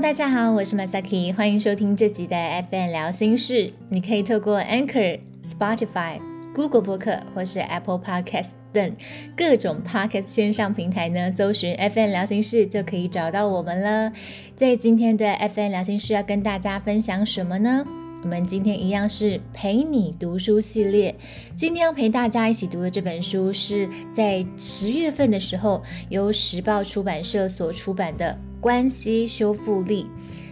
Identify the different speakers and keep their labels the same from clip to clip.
Speaker 1: 大家好，我是 Masaki，欢迎收听这集的 FN 聊心事。你可以透过 Anchor、Spotify、Google 播客或是 Apple Podcast 等各种 Podcast 线上平台呢，搜寻 FN 聊心事就可以找到我们了。在今天的 FN 聊心事要跟大家分享什么呢？我们今天一样是陪你读书系列。今天要陪大家一起读的这本书，是在十月份的时候由时报出版社所出版的《关系修复力》。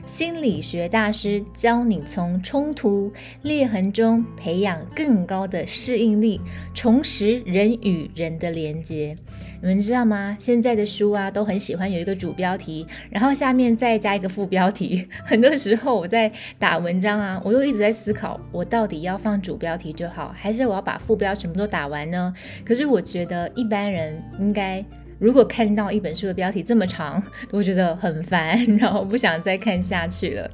Speaker 1: 心理学大师教你从冲突裂痕中培养更高的适应力，重拾人与人的连接。你们知道吗？现在的书啊，都很喜欢有一个主标题，然后下面再加一个副标题。很多时候我在打文章啊，我又一直在思考，我到底要放主标题就好，还是我要把副标全部都打完呢？可是我觉得一般人应该。如果看到一本书的标题这么长，我觉得很烦，然后不想再看下去了。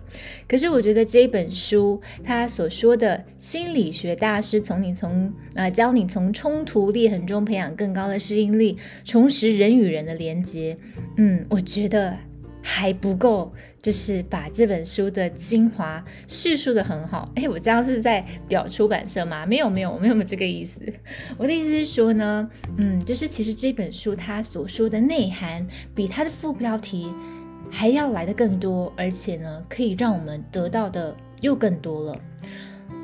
Speaker 1: 可是我觉得这本书，它所说的心理学大师从你从啊教你从冲突裂痕中培养更高的适应力，重拾人与人的连接，嗯，我觉得。还不够，就是把这本书的精华叙述的很好。哎，我这样是在表出版社吗？没有，没有，没有这个意思。我的意思是说呢，嗯，就是其实这本书它所说的内涵，比它的副标题还要来的更多，而且呢，可以让我们得到的又更多了。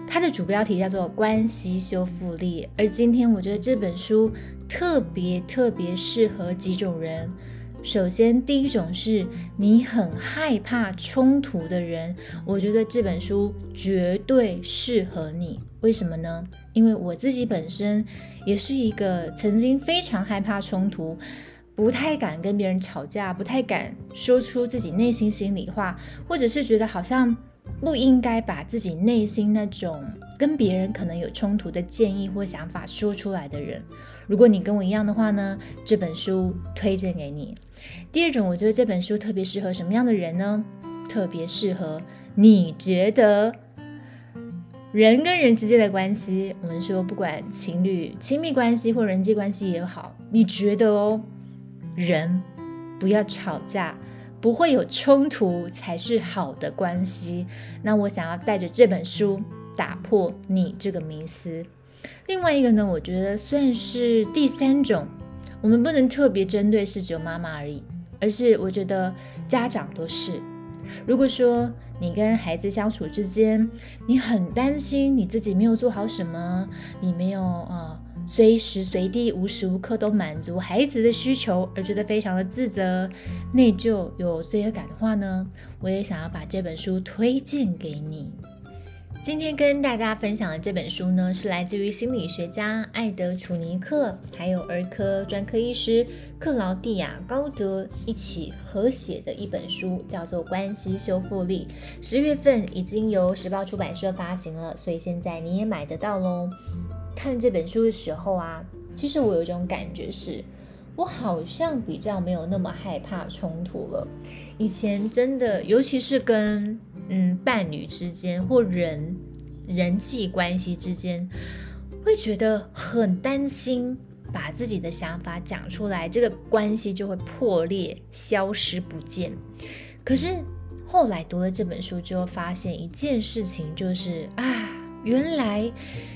Speaker 1: 它的主标题叫做《关系修复力》，而今天我觉得这本书特别特别适合几种人。首先，第一种是你很害怕冲突的人，我觉得这本书绝对适合你。为什么呢？因为我自己本身也是一个曾经非常害怕冲突，不太敢跟别人吵架，不太敢说出自己内心心里话，或者是觉得好像。不应该把自己内心那种跟别人可能有冲突的建议或想法说出来的人，如果你跟我一样的话呢，这本书推荐给你。第二种，我觉得这本书特别适合什么样的人呢？特别适合你觉得人跟人之间的关系，我们说不管情侣、亲密关系或人际关系也好，你觉得哦，人不要吵架。不会有冲突才是好的关系。那我想要带着这本书打破你这个迷思。另外一个呢，我觉得算是第三种，我们不能特别针对是只有妈妈而已，而是我觉得家长都是。如果说你跟孩子相处之间，你很担心你自己没有做好什么，你没有啊。随时随地、无时无刻都满足孩子的需求，而觉得非常的自责、内疚、有罪恶感的话呢，我也想要把这本书推荐给你。今天跟大家分享的这本书呢，是来自于心理学家艾德·楚尼克，还有儿科专科医师克劳蒂亚·高德一起合写的一本书，叫做《关系修复力》。十月份已经由时报出版社发行了，所以现在你也买得到喽。看这本书的时候啊，其实我有一种感觉是，我好像比较没有那么害怕冲突了。以前真的，尤其是跟嗯伴侣之间或人人际关系之间，会觉得很担心，把自己的想法讲出来，这个关系就会破裂、消失不见。可是后来读了这本书之后，发现一件事情，就是啊。原来，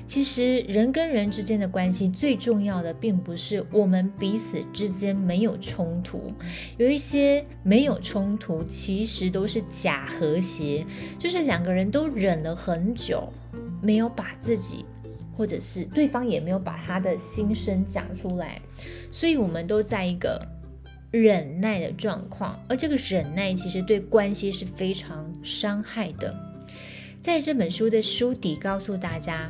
Speaker 1: 其实人跟人之间的关系最重要的，并不是我们彼此之间没有冲突，有一些没有冲突，其实都是假和谐，就是两个人都忍了很久，没有把自己，或者是对方也没有把他的心声讲出来，所以我们都在一个忍耐的状况，而这个忍耐其实对关系是非常伤害的。在这本书的书底告诉大家，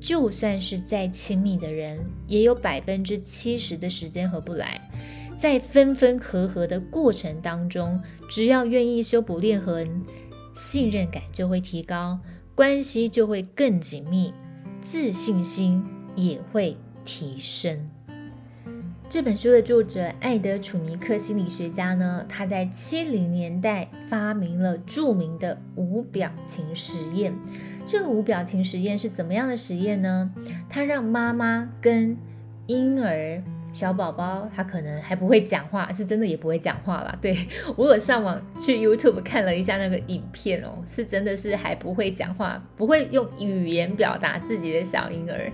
Speaker 1: 就算是再亲密的人，也有百分之七十的时间合不来。在分分合合的过程当中，只要愿意修补裂痕，信任感就会提高，关系就会更紧密，自信心也会提升。这本书的作者艾德·楚尼克心理学家呢，他在七零年代发明了著名的无表情实验。这个无表情实验是怎么样的实验呢？他让妈妈跟婴儿小宝宝他可能还不会讲话，是真的也不会讲话啦。对我有上网去 YouTube 看了一下那个影片哦，是真的是还不会讲话，不会用语言表达自己的小婴儿。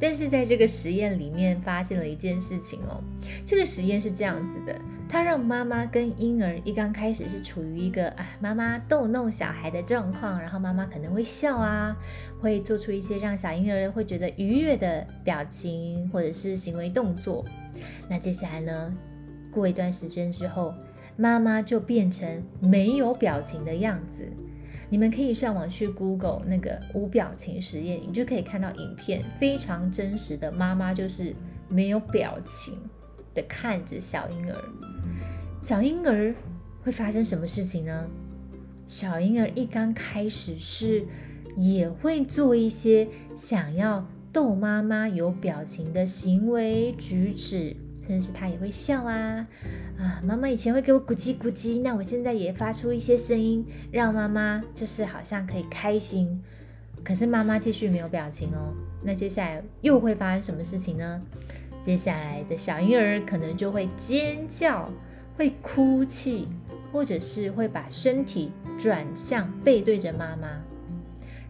Speaker 1: 但是在这个实验里面发现了一件事情哦，这个实验是这样子的，他让妈妈跟婴儿一刚开始是处于一个啊妈妈逗弄小孩的状况，然后妈妈可能会笑啊，会做出一些让小婴儿会觉得愉悦的表情或者是行为动作。那接下来呢，过一段时间之后，妈妈就变成没有表情的样子。你们可以上网去 Google 那个无表情实验，你就可以看到影片，非常真实的妈妈就是没有表情的看着小婴儿。小婴儿会发生什么事情呢？小婴儿一刚开始是也会做一些想要逗妈妈有表情的行为举止。但是他也会笑啊啊！妈妈以前会给我咕叽咕叽，那我现在也发出一些声音，让妈妈就是好像可以开心。可是妈妈继续没有表情哦。那接下来又会发生什么事情呢？接下来的小婴儿可能就会尖叫，会哭泣，或者是会把身体转向背对着妈妈。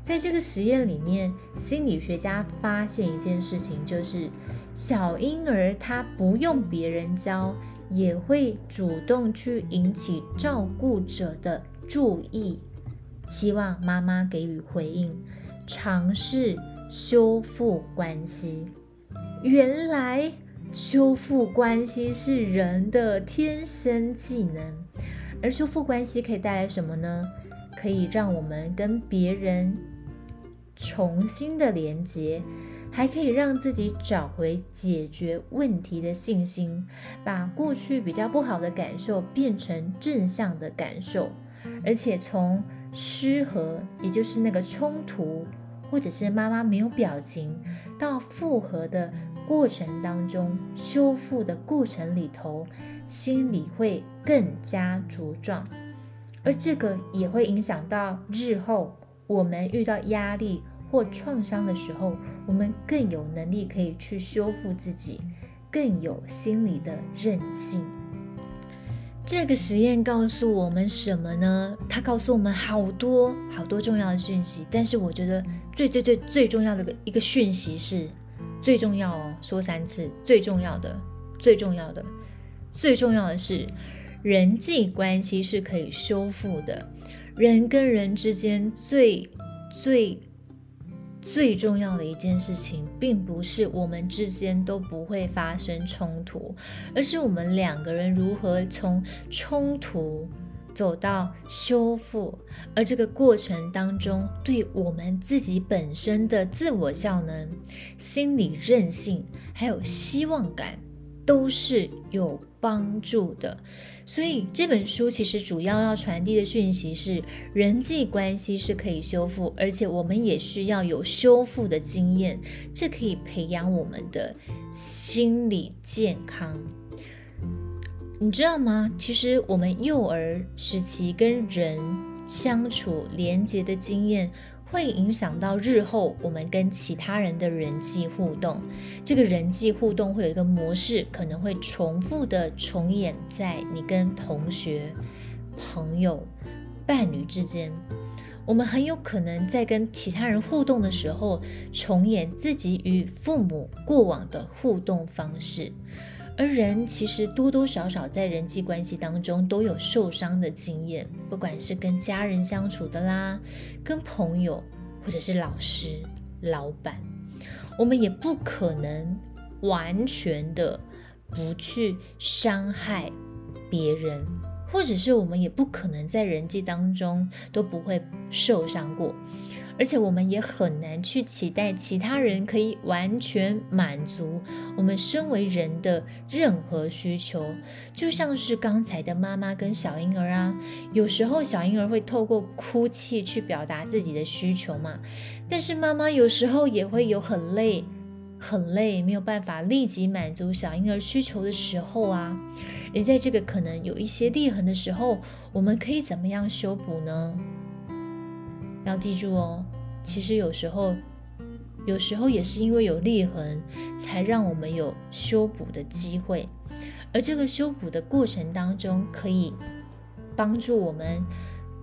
Speaker 1: 在这个实验里面，心理学家发现一件事情，就是。小婴儿他不用别人教，也会主动去引起照顾者的注意，希望妈妈给予回应，尝试修复关系。原来修复关系是人的天生技能，而修复关系可以带来什么呢？可以让我们跟别人重新的连接。还可以让自己找回解决问题的信心，把过去比较不好的感受变成正向的感受，而且从失和，也就是那个冲突，或者是妈妈没有表情，到复合的过程当中，修复的过程里头，心里会更加茁壮，而这个也会影响到日后我们遇到压力。或创伤的时候，我们更有能力可以去修复自己，更有心理的韧性。这个实验告诉我们什么呢？它告诉我们好多好多重要的讯息。但是我觉得最最最最重要的个一个讯息是，最重要哦，说三次，最重要的，最重要的，最重要的是，人际关系是可以修复的。人跟人之间最最。最重要的一件事情，并不是我们之间都不会发生冲突，而是我们两个人如何从冲突走到修复，而这个过程当中，对我们自己本身的自我效能、心理韧性，还有希望感，都是有帮助的。所以这本书其实主要要传递的讯息是，人际关系是可以修复，而且我们也需要有修复的经验，这可以培养我们的心理健康。你知道吗？其实我们幼儿时期跟人相处连接的经验。会影响到日后我们跟其他人的人际互动。这个人际互动会有一个模式，可能会重复的重演在你跟同学、朋友、伴侣之间。我们很有可能在跟其他人互动的时候，重演自己与父母过往的互动方式。而人其实多多少少在人际关系当中都有受伤的经验，不管是跟家人相处的啦，跟朋友，或者是老师、老板，我们也不可能完全的不去伤害别人，或者是我们也不可能在人际当中都不会受伤过。而且我们也很难去期待其他人可以完全满足我们身为人的任何需求，就像是刚才的妈妈跟小婴儿啊，有时候小婴儿会透过哭泣去表达自己的需求嘛，但是妈妈有时候也会有很累、很累，没有办法立即满足小婴儿需求的时候啊，而在这个可能有一些裂痕的时候，我们可以怎么样修补呢？要记住哦，其实有时候有时候也是因为有裂痕，才让我们有修补的机会。而这个修补的过程当中，可以帮助我们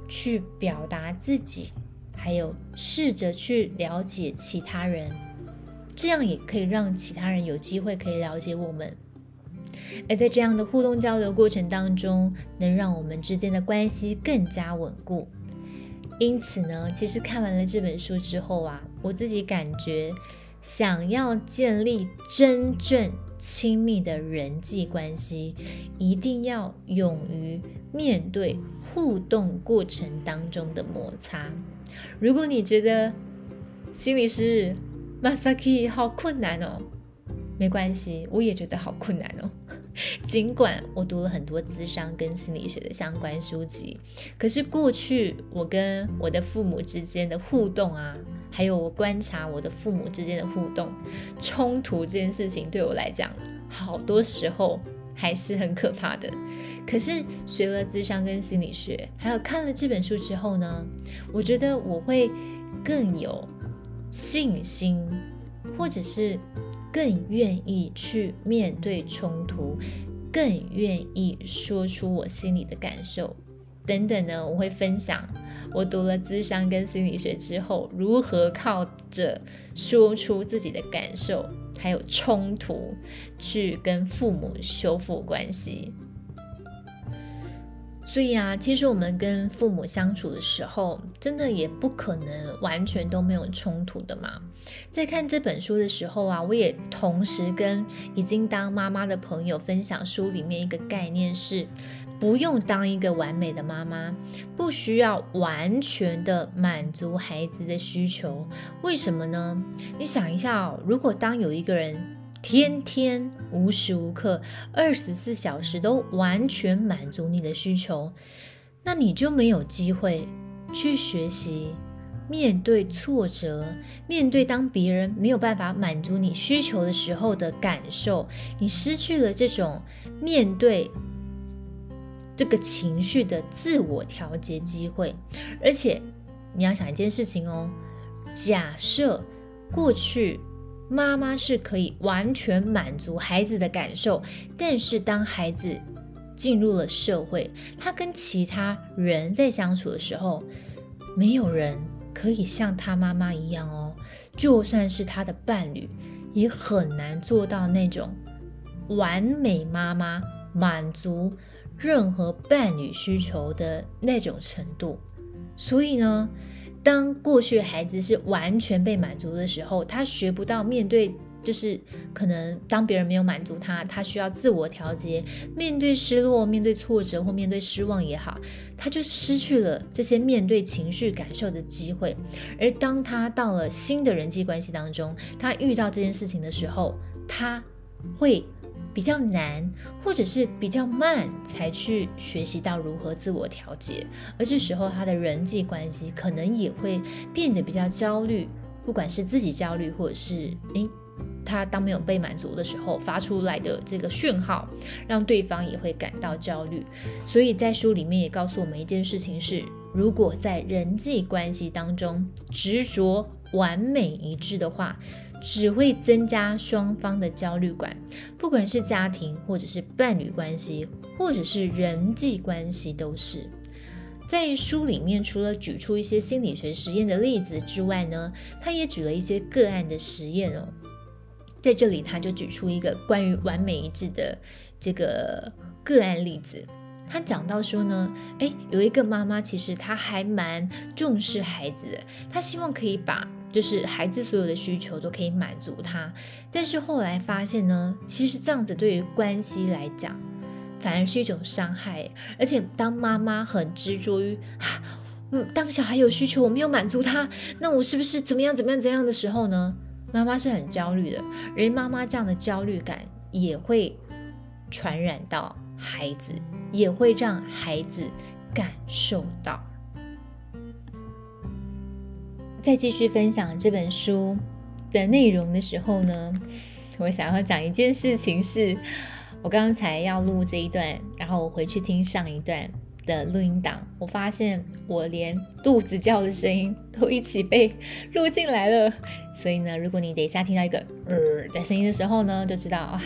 Speaker 1: 去表达自己，还有试着去了解其他人，这样也可以让其他人有机会可以了解我们。而在这样的互动交流过程当中，能让我们之间的关系更加稳固。因此呢，其实看完了这本书之后啊，我自己感觉，想要建立真正亲密的人际关系，一定要勇于面对互动过程当中的摩擦。如果你觉得心理师 Masaki 好困难哦，没关系，我也觉得好困难哦。尽管我读了很多智商跟心理学的相关书籍，可是过去我跟我的父母之间的互动啊，还有我观察我的父母之间的互动冲突这件事情，对我来讲，好多时候还是很可怕的。可是学了智商跟心理学，还有看了这本书之后呢，我觉得我会更有信心，或者是。更愿意去面对冲突，更愿意说出我心里的感受，等等呢？我会分享我读了咨商跟心理学之后，如何靠着说出自己的感受，还有冲突，去跟父母修复关系。所以啊，其实我们跟父母相处的时候，真的也不可能完全都没有冲突的嘛。在看这本书的时候啊，我也同时跟已经当妈妈的朋友分享书里面一个概念是：不用当一个完美的妈妈，不需要完全的满足孩子的需求。为什么呢？你想一下哦，如果当有一个人。天天无时无刻、二十四小时都完全满足你的需求，那你就没有机会去学习面对挫折，面对当别人没有办法满足你需求的时候的感受。你失去了这种面对这个情绪的自我调节机会。而且你要想一件事情哦，假设过去。妈妈是可以完全满足孩子的感受，但是当孩子进入了社会，他跟其他人在相处的时候，没有人可以像他妈妈一样哦。就算是他的伴侣，也很难做到那种完美妈妈满足任何伴侣需求的那种程度。所以呢？当过去孩子是完全被满足的时候，他学不到面对，就是可能当别人没有满足他，他需要自我调节，面对失落、面对挫折或面对失望也好，他就失去了这些面对情绪感受的机会。而当他到了新的人际关系当中，他遇到这件事情的时候，他会。比较难，或者是比较慢，才去学习到如何自我调节，而这时候他的人际关系可能也会变得比较焦虑，不管是自己焦虑，或者是诶，他当没有被满足的时候发出来的这个讯号，让对方也会感到焦虑。所以在书里面也告诉我们一件事情是：如果在人际关系当中执着完美一致的话。只会增加双方的焦虑感，不管是家庭，或者是伴侣关系，或者是人际关系，都是。在书里面，除了举出一些心理学实验的例子之外呢，他也举了一些个案的实验哦。在这里，他就举出一个关于完美一致的这个个案例子。他讲到说呢，诶，有一个妈妈，其实她还蛮重视孩子的，她希望可以把。就是孩子所有的需求都可以满足他，但是后来发现呢，其实这样子对于关系来讲，反而是一种伤害。而且当妈妈很执着于，嗯，当小孩有需求我没有满足他，那我是不是怎么样怎么样怎样的时候呢？妈妈是很焦虑的，而妈妈这样的焦虑感也会传染到孩子，也会让孩子感受到。在继续分享这本书的内容的时候呢，我想要讲一件事情，是我刚才要录这一段，然后我回去听上一段，的录音档，我发现我连肚子叫的声音都一起被录进来了。所以呢，如果你等一下听到一个呃的声音的时候呢，就知道啊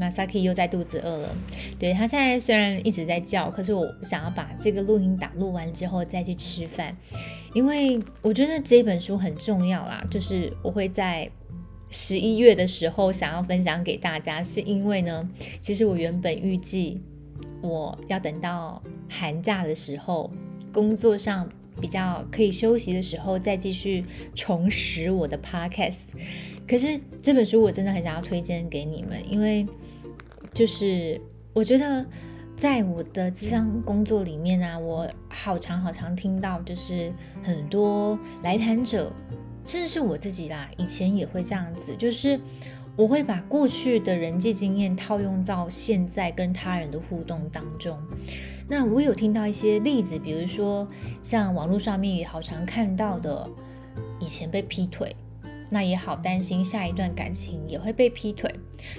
Speaker 1: ，Masaki 又在肚子饿了。对他现在虽然一直在叫，可是我想要把这个录音档录完之后再去吃饭，因为我觉得这本书很重要啦。就是我会在十一月的时候想要分享给大家，是因为呢，其实我原本预计。我要等到寒假的时候，工作上比较可以休息的时候，再继续重拾我的 podcast。可是这本书我真的很想要推荐给你们，因为就是我觉得在我的智商工作里面啊，我好长好长听到，就是很多来谈者，甚至是我自己啦，以前也会这样子，就是。我会把过去的人际经验套用到现在跟他人的互动当中。那我有听到一些例子，比如说像网络上面也好常看到的，以前被劈腿，那也好担心下一段感情也会被劈腿，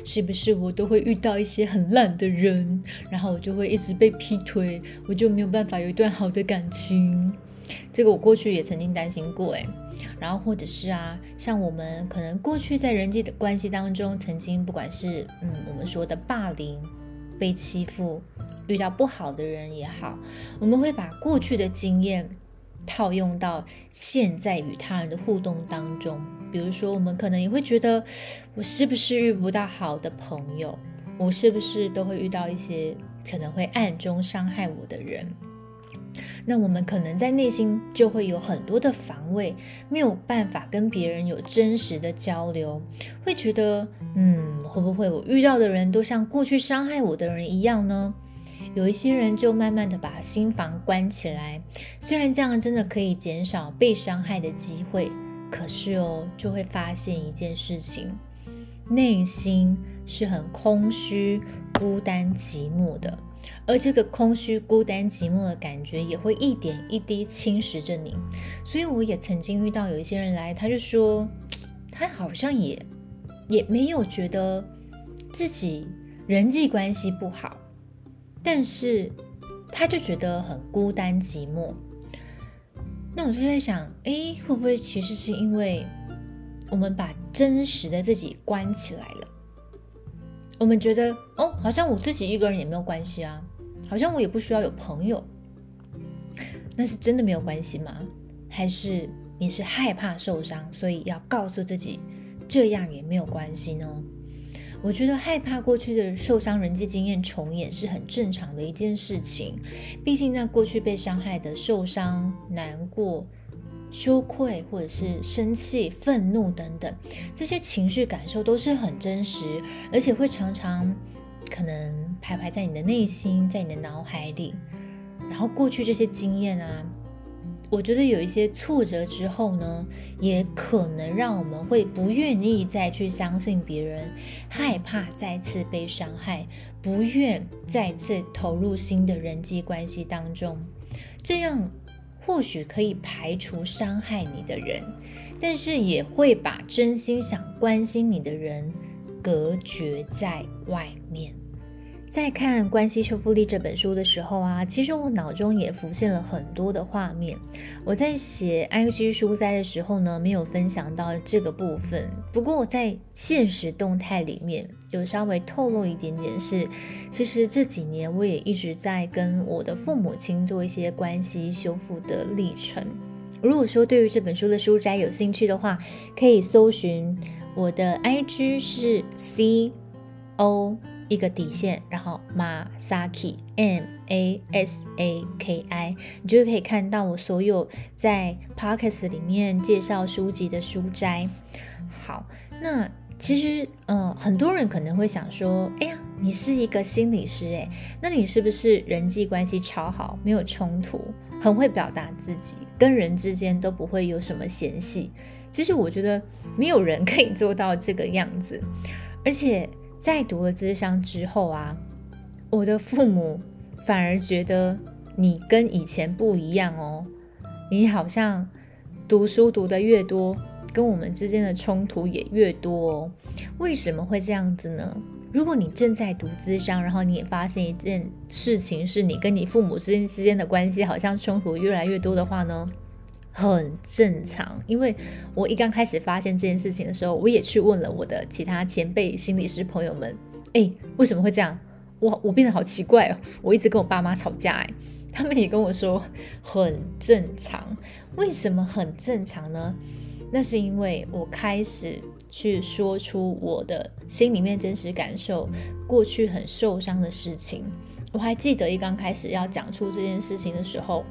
Speaker 1: 是不是我都会遇到一些很烂的人，然后我就会一直被劈腿，我就没有办法有一段好的感情。这个我过去也曾经担心过，诶，然后或者是啊，像我们可能过去在人际的关系当中，曾经不管是嗯我们说的霸凌、被欺负、遇到不好的人也好，我们会把过去的经验套用到现在与他人的互动当中。比如说，我们可能也会觉得，我是不是遇不到好的朋友？我是不是都会遇到一些可能会暗中伤害我的人？那我们可能在内心就会有很多的防卫，没有办法跟别人有真实的交流，会觉得，嗯，会不会我遇到的人都像过去伤害我的人一样呢？有一些人就慢慢的把心房关起来，虽然这样真的可以减少被伤害的机会，可是哦，就会发现一件事情，内心是很空虚、孤单、寂寞的。而这个空虚、孤单、寂寞的感觉也会一点一滴侵蚀着你，所以我也曾经遇到有一些人来，他就说他好像也也没有觉得自己人际关系不好，但是他就觉得很孤单寂寞。那我就在想，哎，会不会其实是因为我们把真实的自己关起来了？我们觉得哦，好像我自己一个人也没有关系啊，好像我也不需要有朋友。那是真的没有关系吗？还是你是害怕受伤，所以要告诉自己这样也没有关系呢？我觉得害怕过去的受伤人际经验重演是很正常的一件事情，毕竟那过去被伤害的受伤、难过。羞愧，或者是生气、愤怒等等，这些情绪感受都是很真实，而且会常常可能徘徊在你的内心，在你的脑海里。然后过去这些经验啊，我觉得有一些挫折之后呢，也可能让我们会不愿意再去相信别人，害怕再次被伤害，不愿再次投入新的人际关系当中，这样。或许可以排除伤害你的人，但是也会把真心想关心你的人隔绝在外面。在看《关系修复力》这本书的时候啊，其实我脑中也浮现了很多的画面。我在写 IG 书斋的时候呢，没有分享到这个部分。不过我在现实动态里面有稍微透露一点点，是其实这几年我也一直在跟我的父母亲做一些关系修复的历程。如果说对于这本书的书斋有兴趣的话，可以搜寻我的 IG 是 C O。一个底线，然后 Masaki M A S A K I，你就可以看到我所有在 Podcast 里面介绍书籍的书斋。好，那其实，嗯，很多人可能会想说，哎呀，你是一个心理师，哎，那你是不是人际关系超好，没有冲突，很会表达自己，跟人之间都不会有什么嫌隙？其实我觉得没有人可以做到这个样子，而且。在读了智商之后啊，我的父母反而觉得你跟以前不一样哦，你好像读书读得越多，跟我们之间的冲突也越多哦。为什么会这样子呢？如果你正在读资商，然后你也发现一件事情，是你跟你父母之间之间的关系好像冲突越来越多的话呢，很正常。因为我一刚开始发现这件事情的时候，我也去问了我的其他前辈心理师朋友们，哎，为什么会这样？我我变得好奇怪哦，我一直跟我爸妈吵架，哎，他们也跟我说很正常。为什么很正常呢？那是因为我开始。去说出我的心里面真实感受，过去很受伤的事情。我还记得一刚开始要讲出这件事情的时候，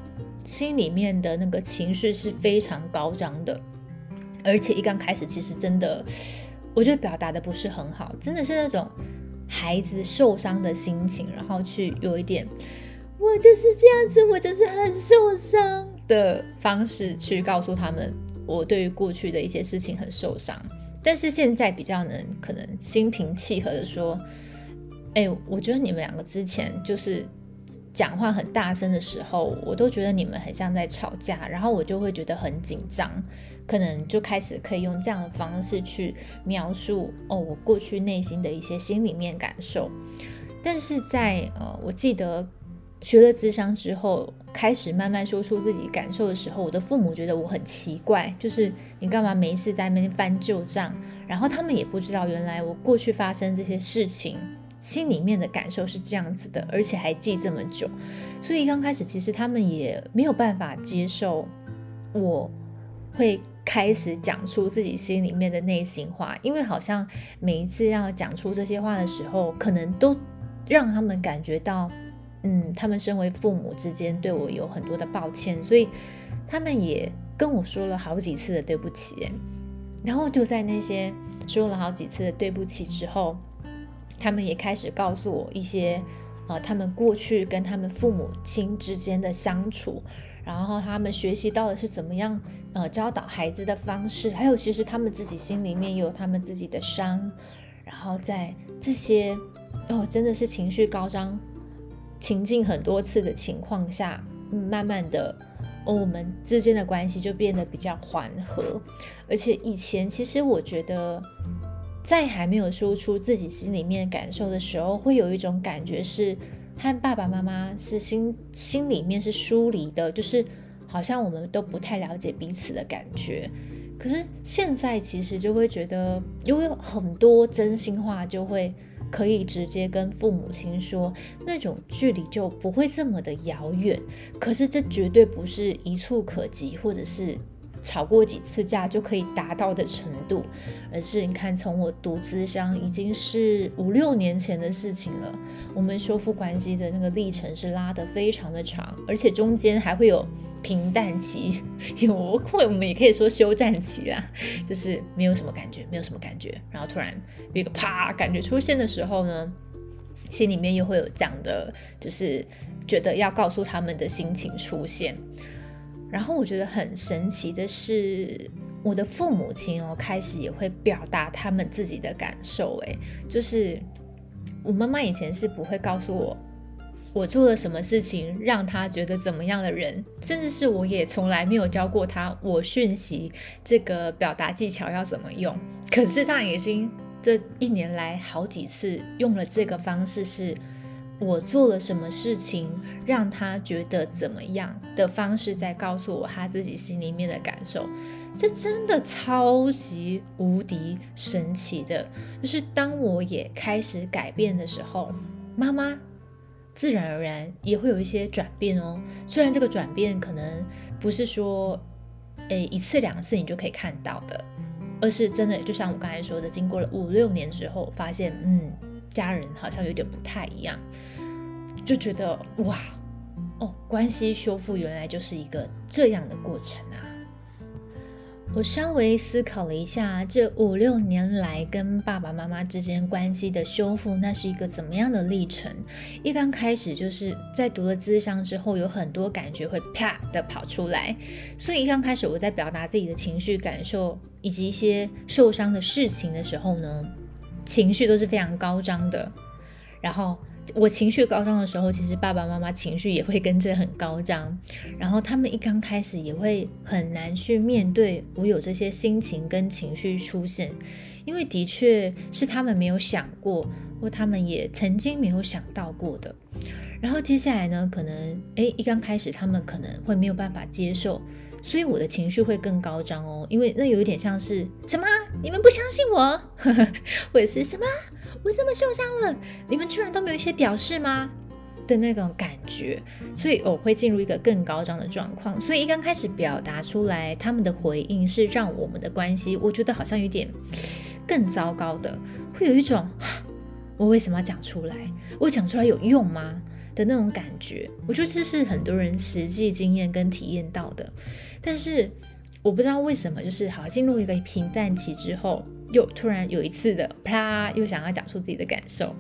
Speaker 1: 心里面的那个情绪是非常高涨的，而且一刚开始其实真的，我觉得表达的不是很好，真的是那种孩子受伤的心情，然后去有一点，我就是这样子，我就是很受伤的方式去告诉他们，我对于过去的一些事情很受伤。但是现在比较能可能心平气和的说，哎，我觉得你们两个之前就是讲话很大声的时候，我都觉得你们很像在吵架，然后我就会觉得很紧张，可能就开始可以用这样的方式去描述哦，我过去内心的一些心里面感受。但是在呃，我记得。学了智商之后，开始慢慢说出自己感受的时候，我的父母觉得我很奇怪，就是你干嘛没事在那边翻旧账？然后他们也不知道原来我过去发生这些事情，心里面的感受是这样子的，而且还记这么久。所以刚开始其实他们也没有办法接受我会开始讲出自己心里面的内心话，因为好像每一次要讲出这些话的时候，可能都让他们感觉到。嗯，他们身为父母之间对我有很多的抱歉，所以他们也跟我说了好几次的对不起。然后就在那些说了好几次的对不起之后，他们也开始告诉我一些呃，他们过去跟他们父母亲之间的相处，然后他们学习到的是怎么样呃教导孩子的方式，还有其实他们自己心里面也有他们自己的伤，然后在这些哦真的是情绪高涨。情境很多次的情况下，慢慢的，我们之间的关系就变得比较缓和。而且以前其实我觉得，在还没有说出自己心里面感受的时候，会有一种感觉是和爸爸妈妈是心心里面是疏离的，就是好像我们都不太了解彼此的感觉。可是现在其实就会觉得，因为很多真心话就会。可以直接跟父母亲说，那种距离就不会这么的遥远。可是这绝对不是一触可及，或者是。吵过几次架就可以达到的程度，而是你看，从我读资商已经是五六年前的事情了。我们修复关系的那个历程是拉得非常的长，而且中间还会有平淡期，有会我们也可以说休战期啦，就是没有什么感觉，没有什么感觉，然后突然有一个啪感觉出现的时候呢，心里面又会有这样的，就是觉得要告诉他们的心情出现。然后我觉得很神奇的是，我的父母亲哦，开始也会表达他们自己的感受。诶，就是我妈妈以前是不会告诉我，我做了什么事情让他觉得怎么样的人，甚至是我也从来没有教过他我讯息这个表达技巧要怎么用。可是他已经这一年来好几次用了这个方式是。我做了什么事情让他觉得怎么样的方式，在告诉我他自己心里面的感受，这真的超级无敌神奇的。就是当我也开始改变的时候，妈妈自然而然也会有一些转变哦。虽然这个转变可能不是说，诶一次两次你就可以看到的，而是真的就像我刚才说的，经过了五六年之后，发现嗯。家人好像有点不太一样，就觉得哇哦，关系修复原来就是一个这样的过程啊！我稍微思考了一下，这五六年来跟爸爸妈妈之间关系的修复，那是一个怎么样的历程？一刚开始就是在读了咨商之后，有很多感觉会啪的跑出来，所以一刚开始我在表达自己的情绪感受以及一些受伤的事情的时候呢。情绪都是非常高涨的，然后我情绪高涨的时候，其实爸爸妈妈情绪也会跟着很高涨，然后他们一刚开始也会很难去面对我有这些心情跟情绪出现，因为的确是他们没有想过或他们也曾经没有想到过的。然后接下来呢，可能诶，一刚开始他们可能会没有办法接受，所以我的情绪会更高涨哦，因为那有一点像是什么？你们不相信我，或者是什么？我这么受伤了，你们居然都没有一些表示吗？的那种感觉，所以我会进入一个更高涨的状况。所以一刚开始表达出来，他们的回应是让我们的关系，我觉得好像有点更糟糕的，会有一种我为什么要讲出来？我讲出来有用吗？的那种感觉。我觉得这是很多人实际经验跟体验到的。但是我不知道为什么，就是好进入一个平淡期之后，又突然有一次的啪，又想要讲出自己的感受，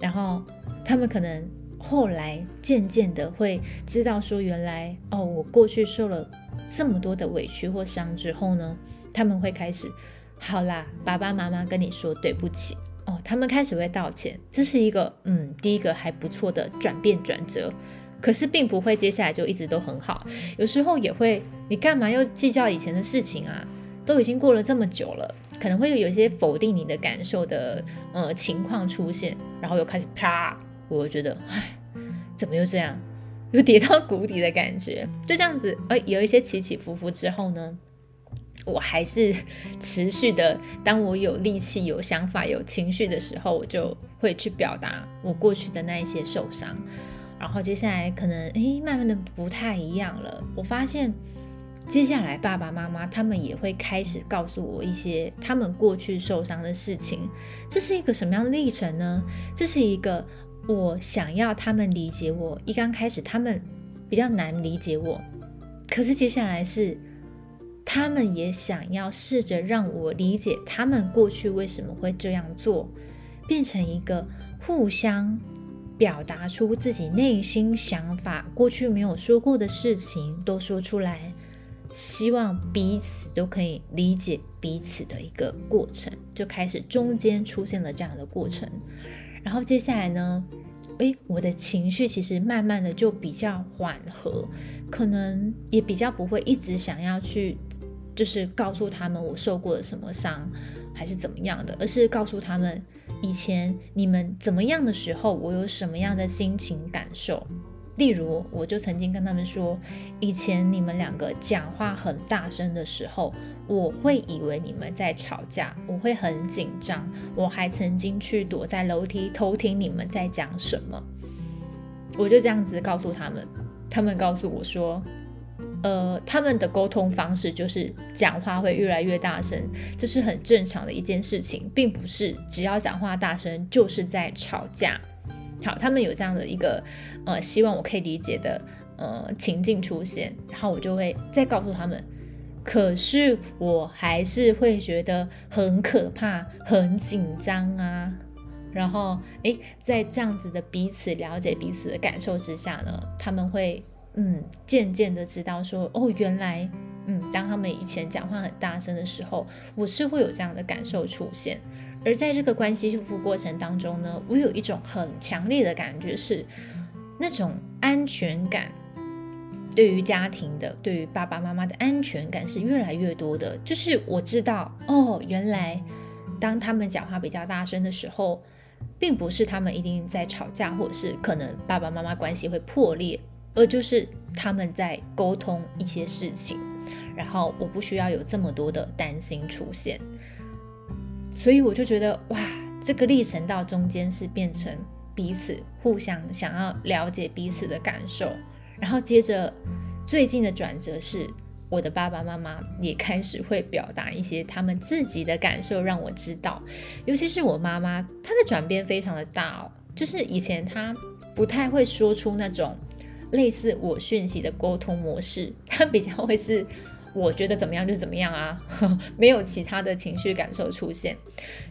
Speaker 1: 然后他们可能。后来渐渐的会知道说，原来哦，我过去受了这么多的委屈或伤之后呢，他们会开始，好啦，爸爸妈妈跟你说对不起哦，他们开始会道歉，这是一个嗯，第一个还不错的转变转折，可是并不会接下来就一直都很好，有时候也会，你干嘛又计较以前的事情啊？都已经过了这么久了，可能会有一些否定你的感受的呃情况出现，然后又开始啪。我觉得，唉，怎么又这样，又跌到谷底的感觉？就这样子，呃，有一些起起伏伏之后呢，我还是持续的。当我有力气、有想法、有情绪的时候，我就会去表达我过去的那一些受伤。然后接下来可能，诶，慢慢的不太一样了。我发现。接下来，爸爸妈妈他们也会开始告诉我一些他们过去受伤的事情。这是一个什么样的历程呢？这是一个我想要他们理解我。一刚开始，他们比较难理解我，可是接下来是他们也想要试着让我理解他们过去为什么会这样做，变成一个互相表达出自己内心想法，过去没有说过的事情都说出来。希望彼此都可以理解彼此的一个过程，就开始中间出现了这样的过程，然后接下来呢，诶，我的情绪其实慢慢的就比较缓和，可能也比较不会一直想要去，就是告诉他们我受过了什么伤，还是怎么样的，而是告诉他们以前你们怎么样的时候，我有什么样的心情感受。例如，我就曾经跟他们说，以前你们两个讲话很大声的时候，我会以为你们在吵架，我会很紧张。我还曾经去躲在楼梯偷听你们在讲什么。我就这样子告诉他们，他们告诉我说，呃，他们的沟通方式就是讲话会越来越大声，这是很正常的一件事情，并不是只要讲话大声就是在吵架。好，他们有这样的一个呃，希望我可以理解的呃情境出现，然后我就会再告诉他们。可是我还是会觉得很可怕、很紧张啊。然后诶，在这样子的彼此了解彼此的感受之下呢，他们会嗯渐渐的知道说，哦，原来嗯，当他们以前讲话很大声的时候，我是会有这样的感受出现。而在这个关系修复过程当中呢，我有一种很强烈的感觉，是那种安全感，对于家庭的，对于爸爸妈妈的安全感是越来越多的。就是我知道，哦，原来当他们讲话比较大声的时候，并不是他们一定在吵架，或者是可能爸爸妈妈关系会破裂，而就是他们在沟通一些事情，然后我不需要有这么多的担心出现。所以我就觉得哇，这个历程到中间是变成彼此互相想要了解彼此的感受，然后接着最近的转折是，我的爸爸妈妈也开始会表达一些他们自己的感受，让我知道。尤其是我妈妈，她的转变非常的大哦，就是以前她不太会说出那种类似我讯息的沟通模式，它比较会是。我觉得怎么样就怎么样啊，没有其他的情绪感受出现，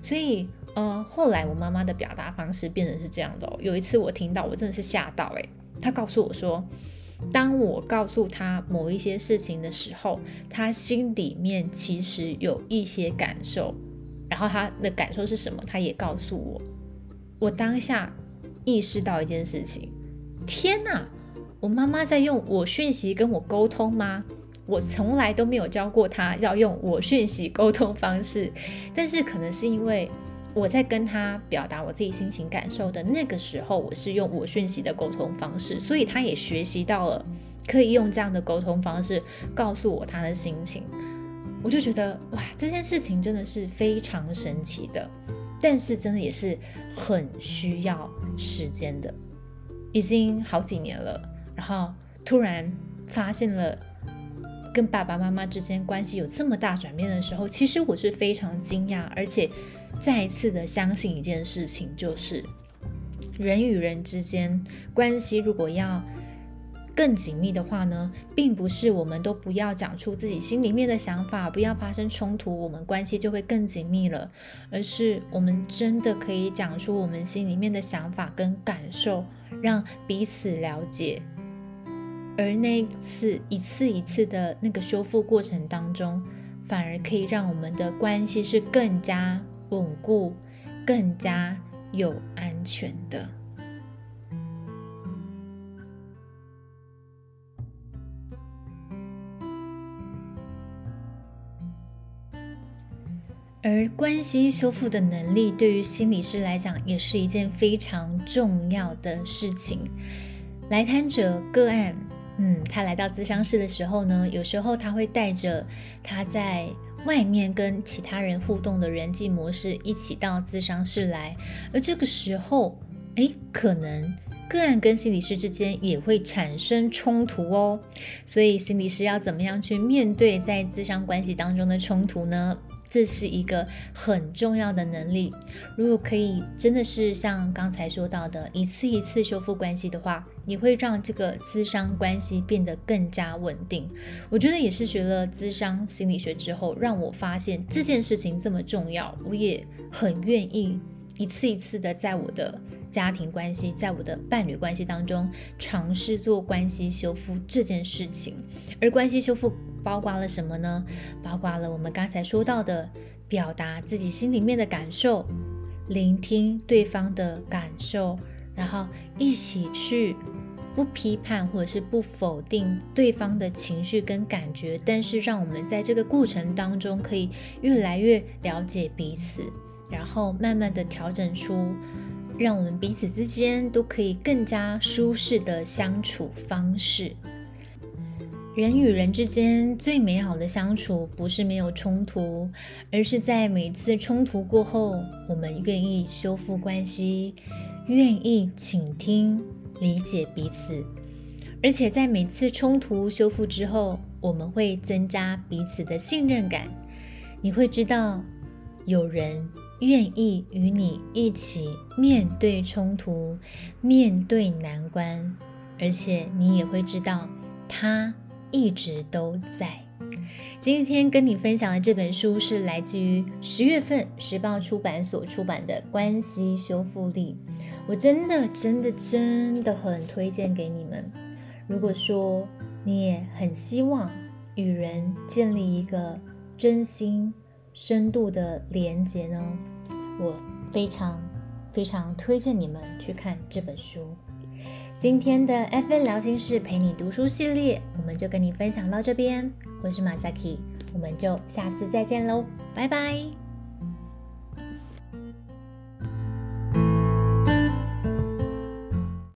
Speaker 1: 所以呃，后来我妈妈的表达方式变成是这样的。有一次我听到，我真的是吓到诶，她告诉我说，当我告诉她某一些事情的时候，她心里面其实有一些感受，然后她的感受是什么，她也告诉我。我当下意识到一件事情，天哪，我妈妈在用我讯息跟我沟通吗？我从来都没有教过她要用我讯息沟通方式，但是可能是因为我在跟她表达我自己心情感受的那个时候，我是用我讯息的沟通方式，所以她也学习到了可以用这样的沟通方式告诉我她的心情。我就觉得哇，这件事情真的是非常神奇的，但是真的也是很需要时间的。已经好几年了，然后突然发现了跟爸爸妈妈之间关系有这么大转变的时候，其实我是非常惊讶，而且再一次的相信一件事情，就是人与人之间关系如果要更紧密的话呢，并不是我们都不要讲出自己心里面的想法，不要发生冲突，我们关系就会更紧密了，而是我们真的可以讲出我们心里面的想法跟感受。让彼此了解，而那一次一次一次的那个修复过程当中，反而可以让我们的关系是更加稳固、更加有安全的。而关系修复的能力，对于心理师来讲，也是一件非常重要的事情。来谈者个案，嗯，他来到咨商室的时候呢，有时候他会带着他在外面跟其他人互动的人际模式一起到咨商室来，而这个时候，哎，可能个案跟心理师之间也会产生冲突哦。所以，心理师要怎么样去面对在咨商关系当中的冲突呢？这是一个很重要的能力。如果可以，真的是像刚才说到的，一次一次修复关系的话，你会让这个咨商关系变得更加稳定。我觉得也是学了咨商心理学之后，让我发现这件事情这么重要。我也很愿意一次一次的在我的家庭关系，在我的伴侣关系当中尝试做关系修复这件事情。而关系修复。包括了什么呢？包括了我们刚才说到的，表达自己心里面的感受，聆听对方的感受，然后一起去不批判或者是不否定对方的情绪跟感觉，但是让我们在这个过程当中可以越来越了解彼此，然后慢慢的调整出让我们彼此之间都可以更加舒适的相处方式。人与人之间最美好的相处，不是没有冲突，而是在每次冲突过后，我们愿意修复关系，愿意倾听、理解彼此，而且在每次冲突修复之后，我们会增加彼此的信任感。你会知道，有人愿意与你一起面对冲突、面对难关，而且你也会知道他。一直都在。今天跟你分享的这本书是来自于十月份时报出版所出版的《关系修复力》，我真的真的真的很推荐给你们。如果说你也很希望与人建立一个真心深度的连结呢，我非常非常推荐你们去看这本书。今天的 FN 聊心事陪你读书系列，我们就跟你分享到这边。我是马萨克我们就下次再见喽，拜拜。